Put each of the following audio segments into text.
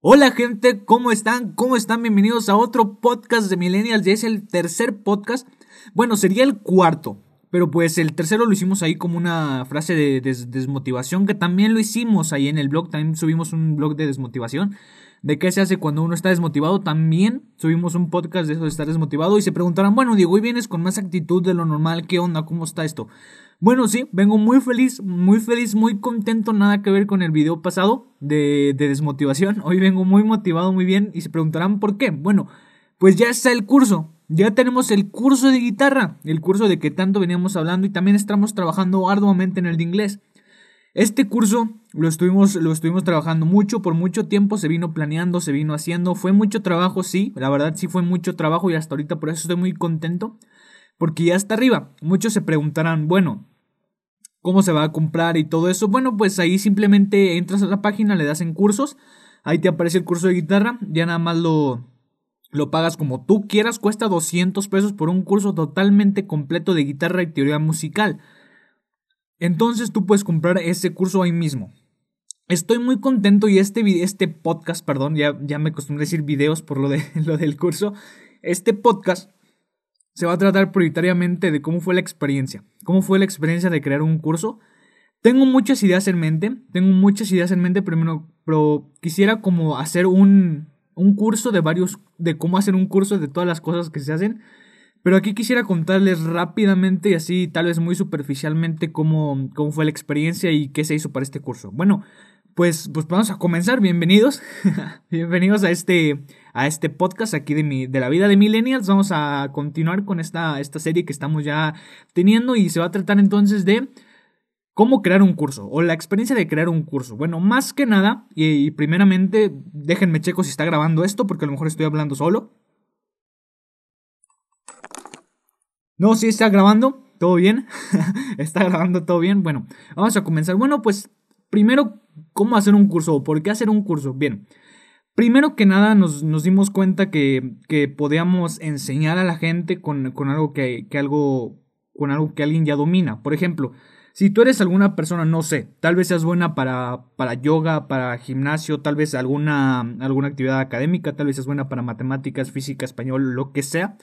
Hola gente, ¿cómo están? ¿Cómo están? Bienvenidos a otro podcast de Millennials. Ya es el tercer podcast. Bueno, sería el cuarto. Pero pues el tercero lo hicimos ahí como una frase de desmotivación, que también lo hicimos ahí en el blog. También subimos un blog de desmotivación. De qué se hace cuando uno está desmotivado. También subimos un podcast de eso de estar desmotivado. Y se preguntarán, bueno, Diego, hoy vienes con más actitud de lo normal. ¿Qué onda? ¿Cómo está esto? Bueno, sí, vengo muy feliz, muy feliz, muy contento, nada que ver con el video pasado de, de, desmotivación. Hoy vengo muy motivado, muy bien, y se preguntarán por qué. Bueno, pues ya está el curso, ya tenemos el curso de guitarra, el curso de que tanto veníamos hablando y también estamos trabajando arduamente en el de inglés. Este curso lo estuvimos, lo estuvimos trabajando mucho, por mucho tiempo se vino planeando, se vino haciendo, fue mucho trabajo, sí, la verdad sí fue mucho trabajo y hasta ahorita por eso estoy muy contento porque ya está arriba. Muchos se preguntarán, bueno, ¿cómo se va a comprar y todo eso? Bueno, pues ahí simplemente entras a la página, le das en cursos, ahí te aparece el curso de guitarra, ya nada más lo, lo pagas como tú quieras, cuesta 200 pesos por un curso totalmente completo de guitarra y teoría musical. Entonces tú puedes comprar ese curso ahí mismo. Estoy muy contento y este, este podcast, perdón, ya, ya me acostumbré a decir videos por lo, de, lo del curso. Este podcast se va a tratar prioritariamente de cómo fue la experiencia, cómo fue la experiencia de crear un curso. Tengo muchas ideas en mente, tengo muchas ideas en mente, pero, pero quisiera como hacer un, un curso de varios, de cómo hacer un curso de todas las cosas que se hacen. Pero aquí quisiera contarles rápidamente y así tal vez muy superficialmente cómo, cómo fue la experiencia y qué se hizo para este curso. Bueno, pues, pues vamos a comenzar. Bienvenidos. Bienvenidos a este, a este podcast aquí de, mi, de la vida de Millennials. Vamos a continuar con esta, esta serie que estamos ya teniendo y se va a tratar entonces de cómo crear un curso o la experiencia de crear un curso. Bueno, más que nada, y, primeramente, déjenme checo si está grabando esto porque a lo mejor estoy hablando solo. No, sí está grabando. ¿Todo bien? está grabando todo bien. Bueno, vamos a comenzar. Bueno, pues primero ¿Cómo hacer un curso o por qué hacer un curso? Bien, primero que nada nos, dimos cuenta que, que, podíamos enseñar a la gente con, algo que, algo, con algo que alguien ya domina. Por ejemplo, si tú eres alguna persona, no sé, tal vez seas buena para, para yoga, para gimnasio, tal vez alguna, alguna actividad académica, tal vez seas buena para matemáticas, física, español, lo que sea.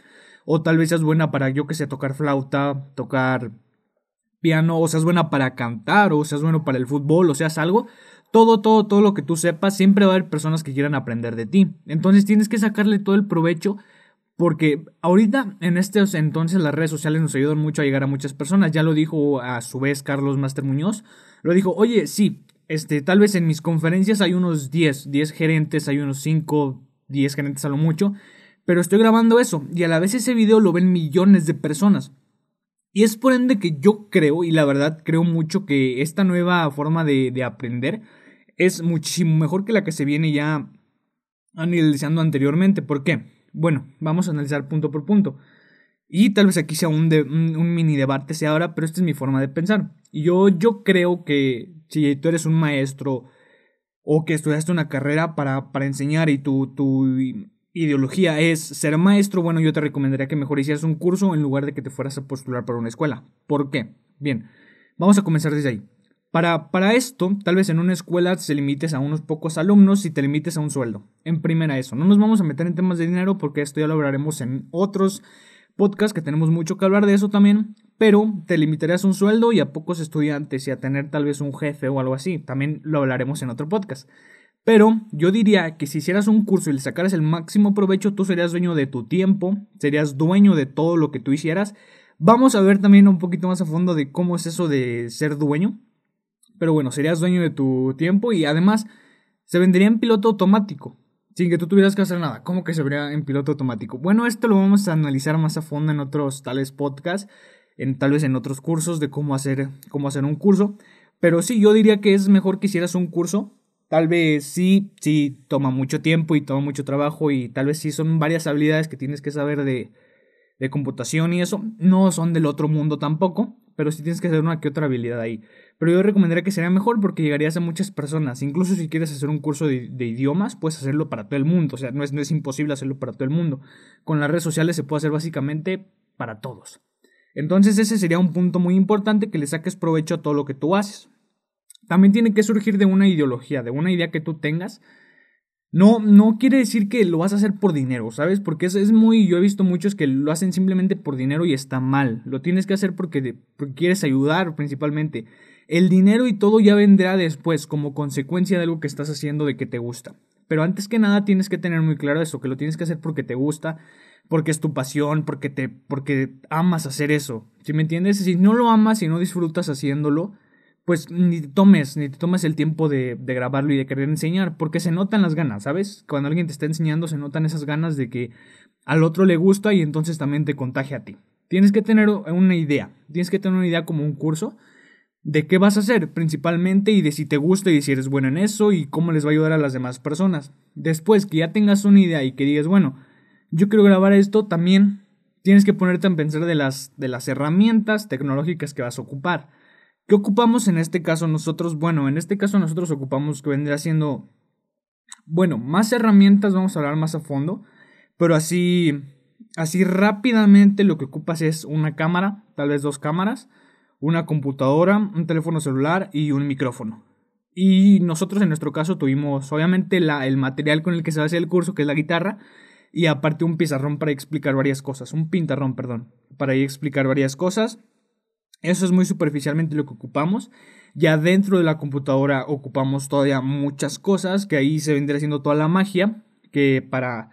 O tal vez seas buena para, yo que sé, tocar flauta, tocar o seas buena para cantar, o seas bueno para el fútbol, o seas algo todo, todo, todo lo que tú sepas, siempre va a haber personas que quieran aprender de ti. Entonces tienes que sacarle todo el provecho porque ahorita en estos entonces las redes sociales nos ayudan mucho a llegar a muchas personas. Ya lo dijo a su vez Carlos Master Muñoz. Lo dijo, oye, sí, este, tal vez en mis conferencias hay unos 10, 10 gerentes, hay unos 5, 10 gerentes a lo mucho. Pero estoy grabando eso y a la vez ese video lo ven millones de personas. Y es por ende que yo creo, y la verdad creo mucho que esta nueva forma de, de aprender es muchísimo mejor que la que se viene ya analizando anteriormente. ¿Por qué? Bueno, vamos a analizar punto por punto. Y tal vez aquí sea un, un, mini debate sea ahora, pero esta es mi forma de pensar. Y yo, yo creo que si tú eres un maestro o que estudiaste una carrera para, para enseñar y tu, tu ideología es ser maestro, bueno, yo te recomendaría que mejor hicieras un curso en lugar de que te fueras a postular para una escuela. ¿Por qué? Bien, vamos a comenzar desde ahí. Para, para, esto, tal vez en una escuela se limites a unos pocos alumnos y te limites a un sueldo. En primera eso, no nos vamos a meter en temas de dinero porque esto ya lo hablaremos en otros podcasts que tenemos mucho que hablar de eso también, pero te limitarías a un sueldo y a pocos estudiantes y a tener tal vez un jefe o algo así. También lo hablaremos en otro podcast. Pero yo diría que si hicieras un curso y le sacaras el máximo provecho, tú serías dueño de tu tiempo, serías dueño de todo lo que tú hicieras. Vamos a ver también un poquito más a fondo de cómo es eso de ser dueño. Pero bueno, serías dueño de tu tiempo y además se vendería en piloto automático. Sin que tú tuvieras que hacer nada. ¿Cómo que se vería en piloto automático? Bueno, esto lo vamos a analizar más a fondo en otros tales podcasts, en, tal vez en otros cursos de cómo hacer, cómo hacer un curso. Pero sí, yo diría que es mejor que hicieras un curso. Tal vez sí, sí toma mucho tiempo y toma mucho trabajo y tal vez sí son varias habilidades que tienes que saber de, de computación y eso. No son del otro mundo tampoco, pero sí tienes que hacer una que otra habilidad ahí. Pero yo recomendaría que sería mejor porque llegarías a muchas personas. Incluso si quieres hacer un curso de, idiomas, puedes hacerlo para todo el mundo. O sea, no es, no es imposible hacerlo para todo el mundo. Con las redes sociales se puede hacer básicamente para todos. Entonces ese sería un punto muy importante que le saques provecho a todo lo que tú haces. También tiene que surgir de una ideología, de una idea que tú tengas No, no quiere decir que lo vas a hacer por dinero, ¿sabes? Porque es, es muy, yo he visto muchos que lo hacen simplemente por dinero y está mal. Lo tienes que hacer porque, quieres ayudar principalmente. El dinero y todo ya vendrá después como consecuencia de algo que estás haciendo de que te gusta. Pero antes que nada tienes que tener muy claro eso, que lo tienes que hacer porque te gusta, porque es tu pasión, porque te porque amas hacer eso. ¿Sí me entiendes? Si no lo amas y no disfrutas haciéndolo, pues ni te tomes, ni te tomes el tiempo de, de, grabarlo y de querer enseñar, porque se notan las ganas, ¿sabes? Cuando alguien te está enseñando, se notan esas ganas de que al otro le gusta y entonces también te contagia a ti. Tienes que tener una idea, tienes que tener una idea como un curso de qué vas a hacer principalmente y de si te gusta y si eres bueno en eso y cómo les va a ayudar a las demás personas. Después que ya tengas una idea y que digas, bueno, yo quiero grabar esto, también tienes que ponerte a pensar de las, de las herramientas tecnológicas que vas a ocupar. ¿Qué ocupamos en este caso nosotros? Bueno, en este caso nosotros ocupamos que vendría siendo, bueno, más herramientas, vamos a hablar más a fondo, pero así, así rápidamente lo que ocupas es una cámara, tal vez dos cámaras, una computadora, un teléfono celular y un micrófono. Y nosotros en nuestro caso tuvimos obviamente la, el material con el que se hace el curso, que es la guitarra, y aparte un pizarrón para explicar varias cosas, un pintarrón, perdón, para explicar varias cosas. Eso es muy superficialmente lo que ocupamos. Ya dentro de la computadora ocupamos todavía muchas cosas, que ahí se vendría haciendo toda la magia, que para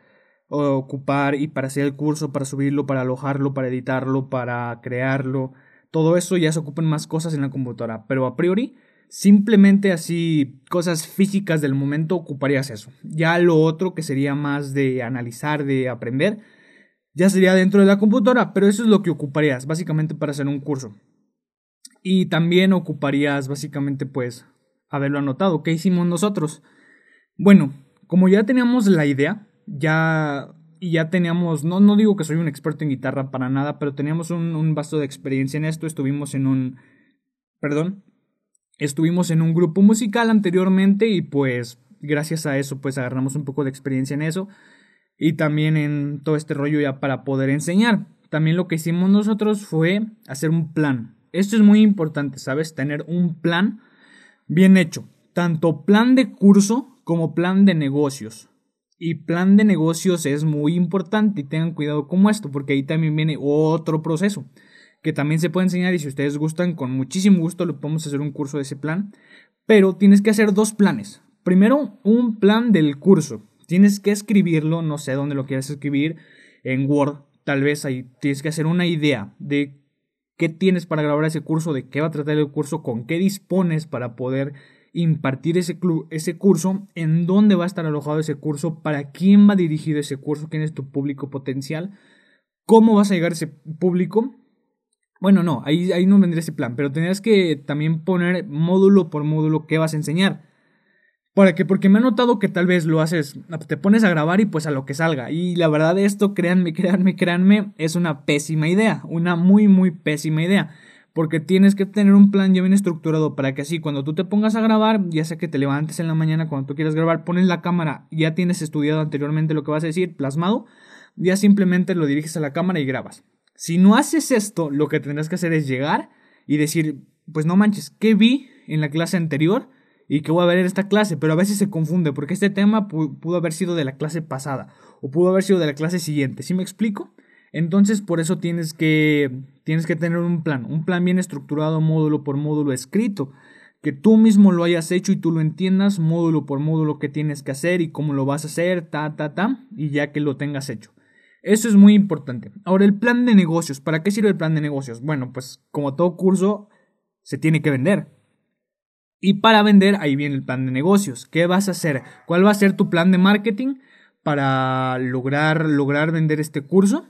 ocupar y para hacer el curso, para subirlo, para alojarlo, para editarlo, para crearlo, todo eso ya se ocupan más cosas en la computadora, pero a priori simplemente así cosas físicas del momento ocuparías eso. Ya lo otro que sería más de analizar, de aprender, ya sería dentro de la computadora, pero eso es lo que ocuparías básicamente para hacer un curso. Y también ocuparías básicamente pues haberlo anotado. ¿Qué hicimos nosotros? Bueno, como ya teníamos la idea, ya ya teníamos, no, no digo que soy un experto en guitarra para nada, pero teníamos un, un vasto de experiencia en esto. Estuvimos en un, perdón, estuvimos en un grupo musical anteriormente y pues gracias a eso pues agarramos un poco de experiencia en eso y también en todo este rollo ya para poder enseñar. También lo que hicimos nosotros fue hacer un plan. Esto es muy importante, ¿sabes? Tener un plan bien hecho. Tanto plan de curso como plan de negocios. Y plan de negocios es muy importante y tengan cuidado como esto, porque ahí también viene otro proceso que también se puede enseñar y si ustedes gustan, con muchísimo gusto le podemos hacer un curso de ese plan. Pero tienes que hacer dos planes. Primero, un plan del curso. Tienes que escribirlo, no sé dónde lo quieras escribir, en Word, tal vez ahí tienes que hacer una idea de qué tienes para grabar ese curso, de qué va a tratar el curso, con qué dispones para poder impartir ese, ese curso, en dónde va a estar alojado ese curso, para quién va dirigido ese curso, quién es tu público potencial, cómo vas a llegar a ese público. Bueno, no, ahí, ahí no vendría ese plan, pero tendrías que también poner módulo por módulo qué vas a enseñar. ¿Para qué? Porque me he notado que tal vez lo haces, te pones a grabar y pues a lo que salga. Y la verdad esto, créanme, créanme, créanme, es una pésima idea. Una muy, muy pésima idea. Porque tienes que tener un plan ya bien estructurado para que así cuando tú te pongas a grabar, ya sea que te levantes en la mañana cuando tú quieras grabar, pones la cámara, ya tienes estudiado anteriormente lo que vas a decir, plasmado, ya simplemente lo diriges a la cámara y grabas. Si no haces esto, lo que tendrás que hacer es llegar y decir, pues no manches, ¿qué vi en la clase anterior? Y que voy a ver en esta clase, pero a veces se confunde porque este tema pudo haber sido de la clase pasada o pudo haber sido de la clase siguiente, ¿sí me explico? Entonces por eso tienes que tienes que tener un plan, un plan bien estructurado módulo por módulo escrito, que tú mismo lo hayas hecho y tú lo entiendas módulo por módulo qué tienes que hacer y cómo lo vas a hacer, ta ta ta, y ya que lo tengas hecho. Eso es muy importante. Ahora el plan de negocios, ¿para qué sirve el plan de negocios? Bueno, pues como todo curso se tiene que vender. Y para vender, ahí viene el plan de negocios. ¿Qué vas a hacer? ¿Cuál va a ser tu plan de marketing para lograr, lograr vender este curso?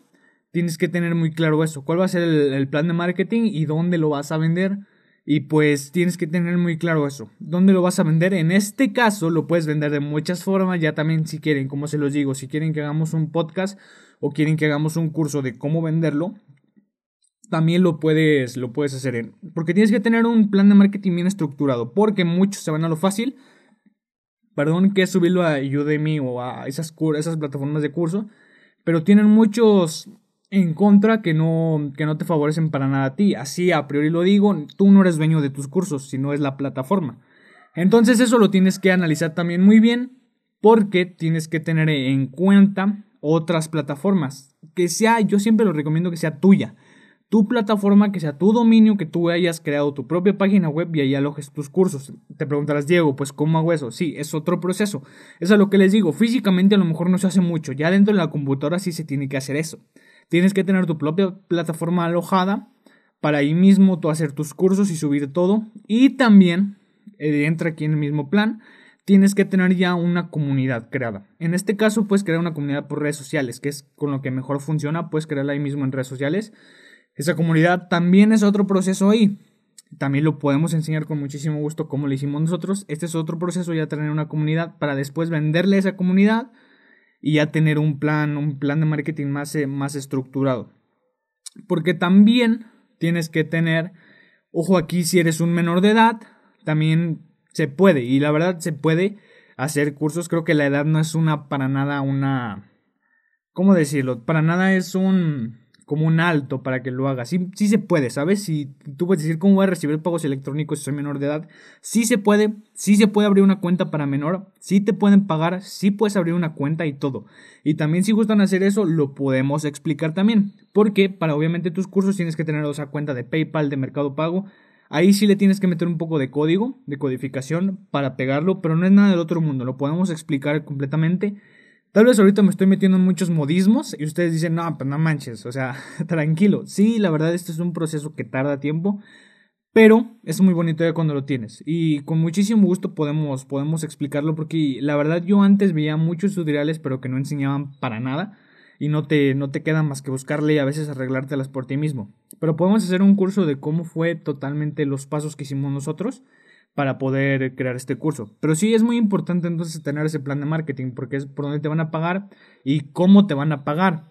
Tienes que tener muy claro eso. ¿Cuál va a ser el, plan de marketing y dónde lo vas a vender? Y pues tienes que tener muy claro eso. ¿Dónde lo vas a vender? En este caso lo puedes vender de muchas formas. Ya también si quieren, como se los digo, si quieren que hagamos un podcast o quieren que hagamos un curso de cómo venderlo, también lo puedes, lo puedes hacer. Porque tienes que tener un plan de marketing bien estructurado. Porque muchos se van a lo fácil. Perdón que subirlo a Udemy o a esas, esas plataformas de curso. Pero tienen muchos en contra que no, que no te favorecen para nada a ti. Así a priori lo digo, tú no eres dueño de tus cursos, sino es la plataforma. Entonces eso lo tienes que analizar también muy bien porque tienes que tener en cuenta otras plataformas. Que sea, yo siempre lo recomiendo que sea tuya. Tu plataforma, que sea tu dominio, que tú hayas creado tu propia página web y ahí alojes tus cursos. Te preguntarás, Diego, pues ¿cómo hago eso? Sí, es otro proceso. Eso es lo que les digo. Físicamente a lo mejor no se hace mucho. Ya dentro de la computadora sí se tiene que hacer eso. Tienes que tener tu propia plataforma alojada para ahí mismo tú hacer tus cursos y subir todo. Y también, eh, entra aquí en el mismo plan, tienes que tener ya una comunidad creada. En este caso, puedes crear una comunidad por redes sociales, que es con lo que mejor funciona, puedes crearla ahí mismo en redes sociales. Esa comunidad también es otro proceso ahí. También lo podemos enseñar con muchísimo gusto como lo hicimos nosotros. Este es otro proceso ya tener una comunidad para después venderle a esa comunidad y ya tener un plan, un plan de marketing más, eh, más estructurado. Porque también tienes que tener, ojo aquí si eres un menor de edad, también se puede y la verdad se puede hacer cursos. Creo que la edad no es una para nada una... ¿Cómo decirlo? Para nada es un como un alto para que lo hagas. Sí, sí se puede, ¿sabes? Si tú puedes decir cómo voy a recibir pagos electrónicos si soy menor de edad, sí se puede, sí se puede abrir una cuenta para menor, sí te pueden pagar, sí puedes abrir una cuenta y todo. Y también si gustan hacer eso, lo podemos explicar también. Porque para obviamente tus cursos tienes que tener esa cuenta de PayPal, de Mercado Pago. Ahí sí le tienes que meter un poco de código, de codificación para pegarlo, pero no es nada del otro mundo, lo podemos explicar completamente Tal vez ahorita me estoy metiendo en muchos modismos y ustedes dicen, no, pues no manches, o sea, tranquilo. Sí, la verdad, este es un proceso que tarda tiempo, pero es muy bonito ya cuando lo tienes. Y con muchísimo gusto podemos, podemos explicarlo porque la verdad yo antes veía muchos tutoriales, pero que no enseñaban para nada y no te, no te queda más que buscarle y a veces arreglártelas por ti mismo. Pero podemos hacer un curso de cómo fue totalmente los pasos que hicimos nosotros para poder crear este curso. Pero sí es muy importante entonces tener ese plan de marketing porque es por dónde te van a pagar y cómo te van a pagar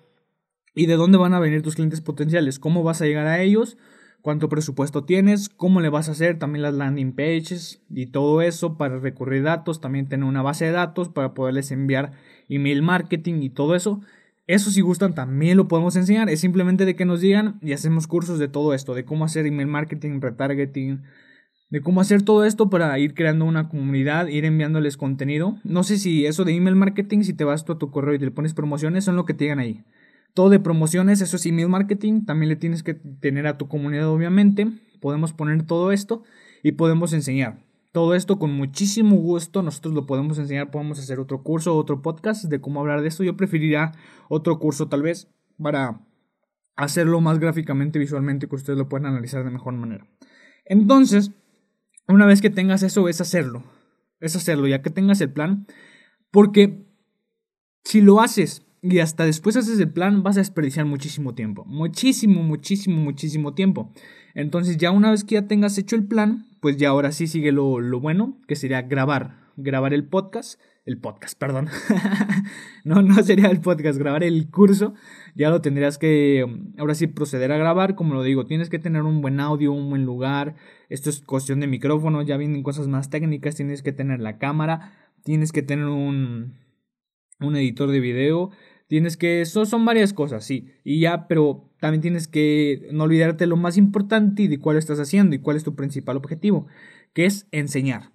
y de dónde van a venir tus clientes potenciales, cómo vas a llegar a ellos, cuánto presupuesto tienes, cómo le vas a hacer también las landing pages y todo eso para recurrir datos, también tener una base de datos para poderles enviar email marketing y todo eso. Eso si gustan también lo podemos enseñar, es simplemente de que nos digan y hacemos cursos de todo esto, de cómo hacer email marketing, retargeting, de cómo hacer todo esto para ir creando una comunidad, ir enviándoles contenido. No sé si eso de email marketing, si te vas tú a tu correo y te le pones promociones, son lo que te digan ahí. Todo de promociones, eso es email marketing, también le tienes que tener a tu comunidad obviamente. Podemos poner todo esto y podemos enseñar. Todo esto con muchísimo gusto, nosotros lo podemos enseñar, podemos hacer otro curso, otro podcast de cómo hablar de esto. Yo preferiría otro curso tal vez para hacerlo más gráficamente, visualmente, que ustedes lo puedan analizar de mejor manera. Entonces, una vez que tengas eso, es hacerlo. Es hacerlo, ya que tengas el plan. Porque si lo haces y hasta después haces el plan, vas a desperdiciar muchísimo tiempo. Muchísimo, muchísimo, muchísimo tiempo. Entonces ya una vez que ya tengas hecho el plan, pues ya ahora sí sigue lo, lo bueno, que sería grabar. Grabar el podcast el podcast, perdón. no, no sería el podcast, grabar el curso. Ya lo tendrías que, ahora sí, proceder a grabar. Como lo digo, tienes que tener un buen audio, un buen lugar. Esto es cuestión de micrófono, ya vienen cosas más técnicas. Tienes que tener la cámara, tienes que tener un, un editor de video. Tienes que, eso son varias cosas, sí. Y ya, pero también tienes que no olvidarte lo más importante y de cuál estás haciendo y cuál es tu principal objetivo, que es enseñar.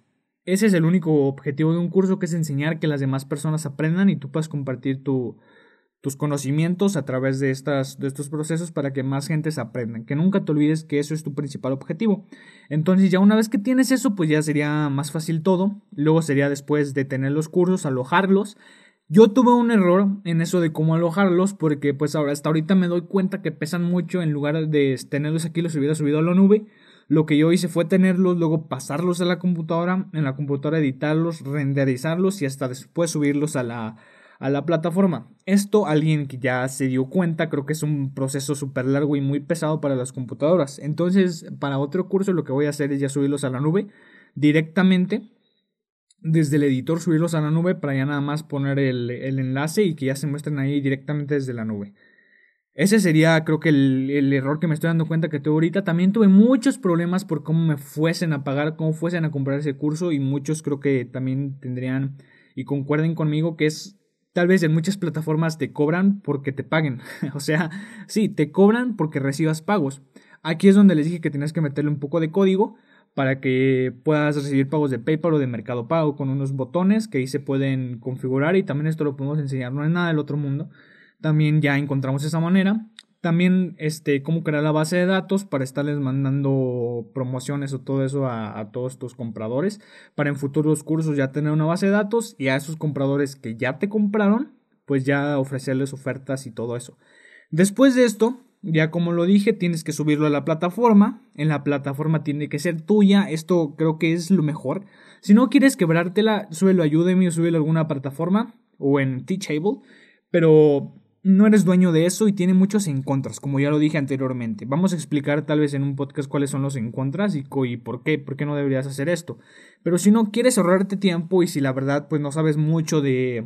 Ese es el único objetivo de un curso, que es enseñar que las demás personas aprendan y tú puedas compartir tus conocimientos a través de, estos procesos para que más gente se aprendan. Que nunca te olvides que eso es tu principal objetivo. Entonces ya una vez que tienes eso, pues ya sería más fácil todo. Luego sería después de tener los cursos, alojarlos. Yo tuve un error en eso de cómo alojarlos porque pues ahora hasta ahorita me doy cuenta que pesan mucho en lugar de tenerlos aquí los hubiera subido a la nube lo que yo hice fue tenerlos, luego pasarlos a la computadora, en la computadora editarlos, renderizarlos y hasta después subirlos a la, a la plataforma. Esto alguien que ya se dio cuenta, creo que es un proceso súper largo y muy pesado para las computadoras. Entonces, para otro curso lo que voy a hacer es ya subirlos a la nube directamente. Desde el editor subirlos a la nube para ya nada más poner el, el enlace y que ya se muestren ahí directamente desde la nube. Ese sería, creo que, el, error que me estoy dando cuenta que tuve ahorita. También tuve muchos problemas por cómo me fuesen a pagar, cómo fuesen a comprar ese curso. Y muchos creo que también tendrían y concuerden conmigo que es tal vez en muchas plataformas te cobran porque te paguen. o sea, sí, te cobran porque recibas pagos. Aquí es donde les dije que tienes que meterle un poco de código para que puedas recibir pagos de PayPal o de Mercado Pago con unos botones que ahí se pueden configurar y también esto lo podemos enseñar, no es nada del otro mundo. También ya encontramos esa manera. También este, cómo crear la base de datos para estarles mandando promociones o todo eso a, todos tus compradores. Para en futuros cursos ya tener una base de datos y a esos compradores que ya te compraron, pues ya ofrecerles ofertas y todo eso. Después de esto, ya como lo dije, tienes que subirlo a la plataforma. En la plataforma tiene que ser tuya. Esto creo que es lo mejor. Si no quieres quebrártela, súbelo a Udemy o súbelo a alguna plataforma o en Teachable. Pero no eres dueño de eso y tiene muchos en contras, como ya lo dije anteriormente. Vamos a explicar tal vez en un podcast cuáles son los en contras y, y por qué, por qué no deberías hacer esto. Pero si no quieres ahorrarte tiempo y si la verdad pues no sabes mucho de,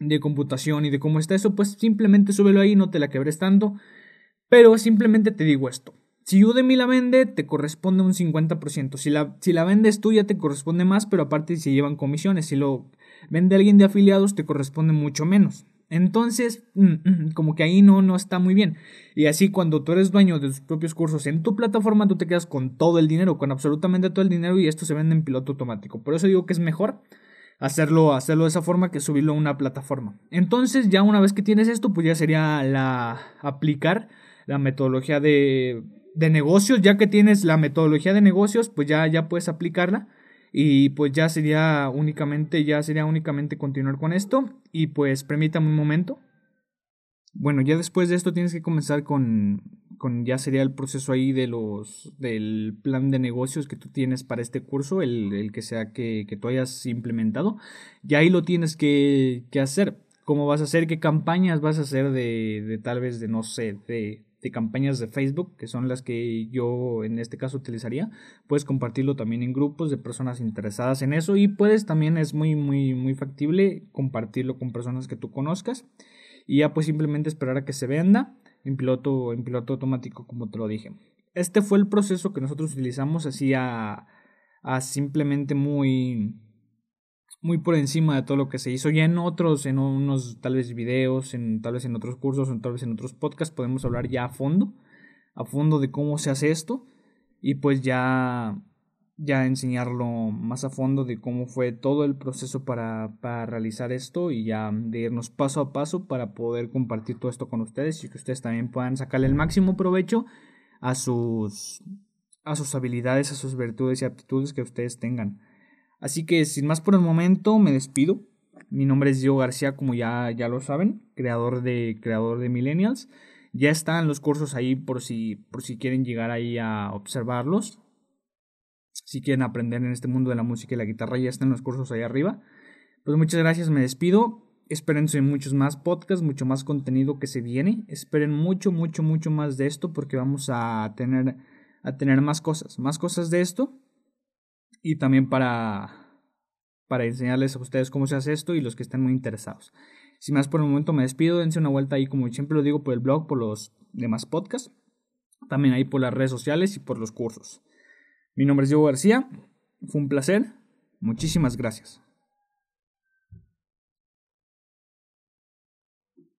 de computación y de cómo está eso, pues simplemente súbelo ahí, no te la quebres tanto. Pero simplemente te digo esto. Si Udemy la vende, te corresponde un 50%. Si la, si la vendes tú, ya te corresponde más, pero aparte si llevan comisiones. Si lo vende alguien de afiliados, te corresponde mucho menos. Entonces, mm, mm, como que ahí no, no está muy bien. Y así cuando tú eres dueño de tus propios cursos en tu plataforma, tú te quedas con todo el dinero, con absolutamente todo el dinero y esto se vende en piloto automático. Por eso digo que es mejor hacerlo, hacerlo de esa forma que subirlo a una plataforma. Entonces, ya una vez que tienes esto, pues ya sería la aplicar la metodología de, de negocios, ya que tienes la metodología de negocios, pues ya, ya puedes aplicarla y pues ya sería únicamente, ya sería únicamente continuar con esto y pues permítame un momento. Bueno, ya después de esto tienes que comenzar con, con ya sería el proceso ahí de los del plan de negocios que tú tienes para este curso, el, el que sea que, que, tú hayas implementado. Y ahí lo tienes que, que hacer. ¿Cómo vas a hacer? ¿Qué campañas vas a hacer de, de tal vez de, no sé, de de campañas de Facebook, que son las que yo en este caso utilizaría. Puedes compartirlo también en grupos de personas interesadas en eso y puedes también es muy muy muy factible compartirlo con personas que tú conozcas y ya pues simplemente esperar a que se venda en piloto en piloto automático como te lo dije. Este fue el proceso que nosotros utilizamos así a, a simplemente muy muy por encima de todo lo que se hizo. Ya en otros, en unos tal vez videos, en, tal vez en otros cursos, o tal vez en otros podcasts, podemos hablar ya a fondo, a fondo de cómo se hace esto y pues ya, ya enseñarlo más a fondo de cómo fue todo el proceso para, para realizar esto y ya de irnos paso a paso para poder compartir todo esto con ustedes y que ustedes también puedan sacarle el máximo provecho a sus, a sus habilidades, a sus virtudes y aptitudes que ustedes tengan. Así que sin más por el momento me despido. Mi nombre es Diego García, como ya, ya lo saben, creador de, creador de Millennials. Ya están los cursos ahí por si, por si quieren llegar ahí a observarlos. Si quieren aprender en este mundo de la música y la guitarra, ya están los cursos ahí arriba. Pues muchas gracias, me despido. Espérense muchos más podcasts, mucho más contenido que se viene. Esperen mucho, mucho, mucho más de esto porque vamos a tener, a tener más cosas, más cosas de esto y también para, para enseñarles a ustedes cómo se hace esto y los que estén muy interesados. Sin más por el momento me despido, dense una vuelta ahí como siempre lo digo por el blog, por los demás podcasts, también ahí por las redes sociales y por los cursos. Mi nombre es Diego García, fue un placer, muchísimas gracias.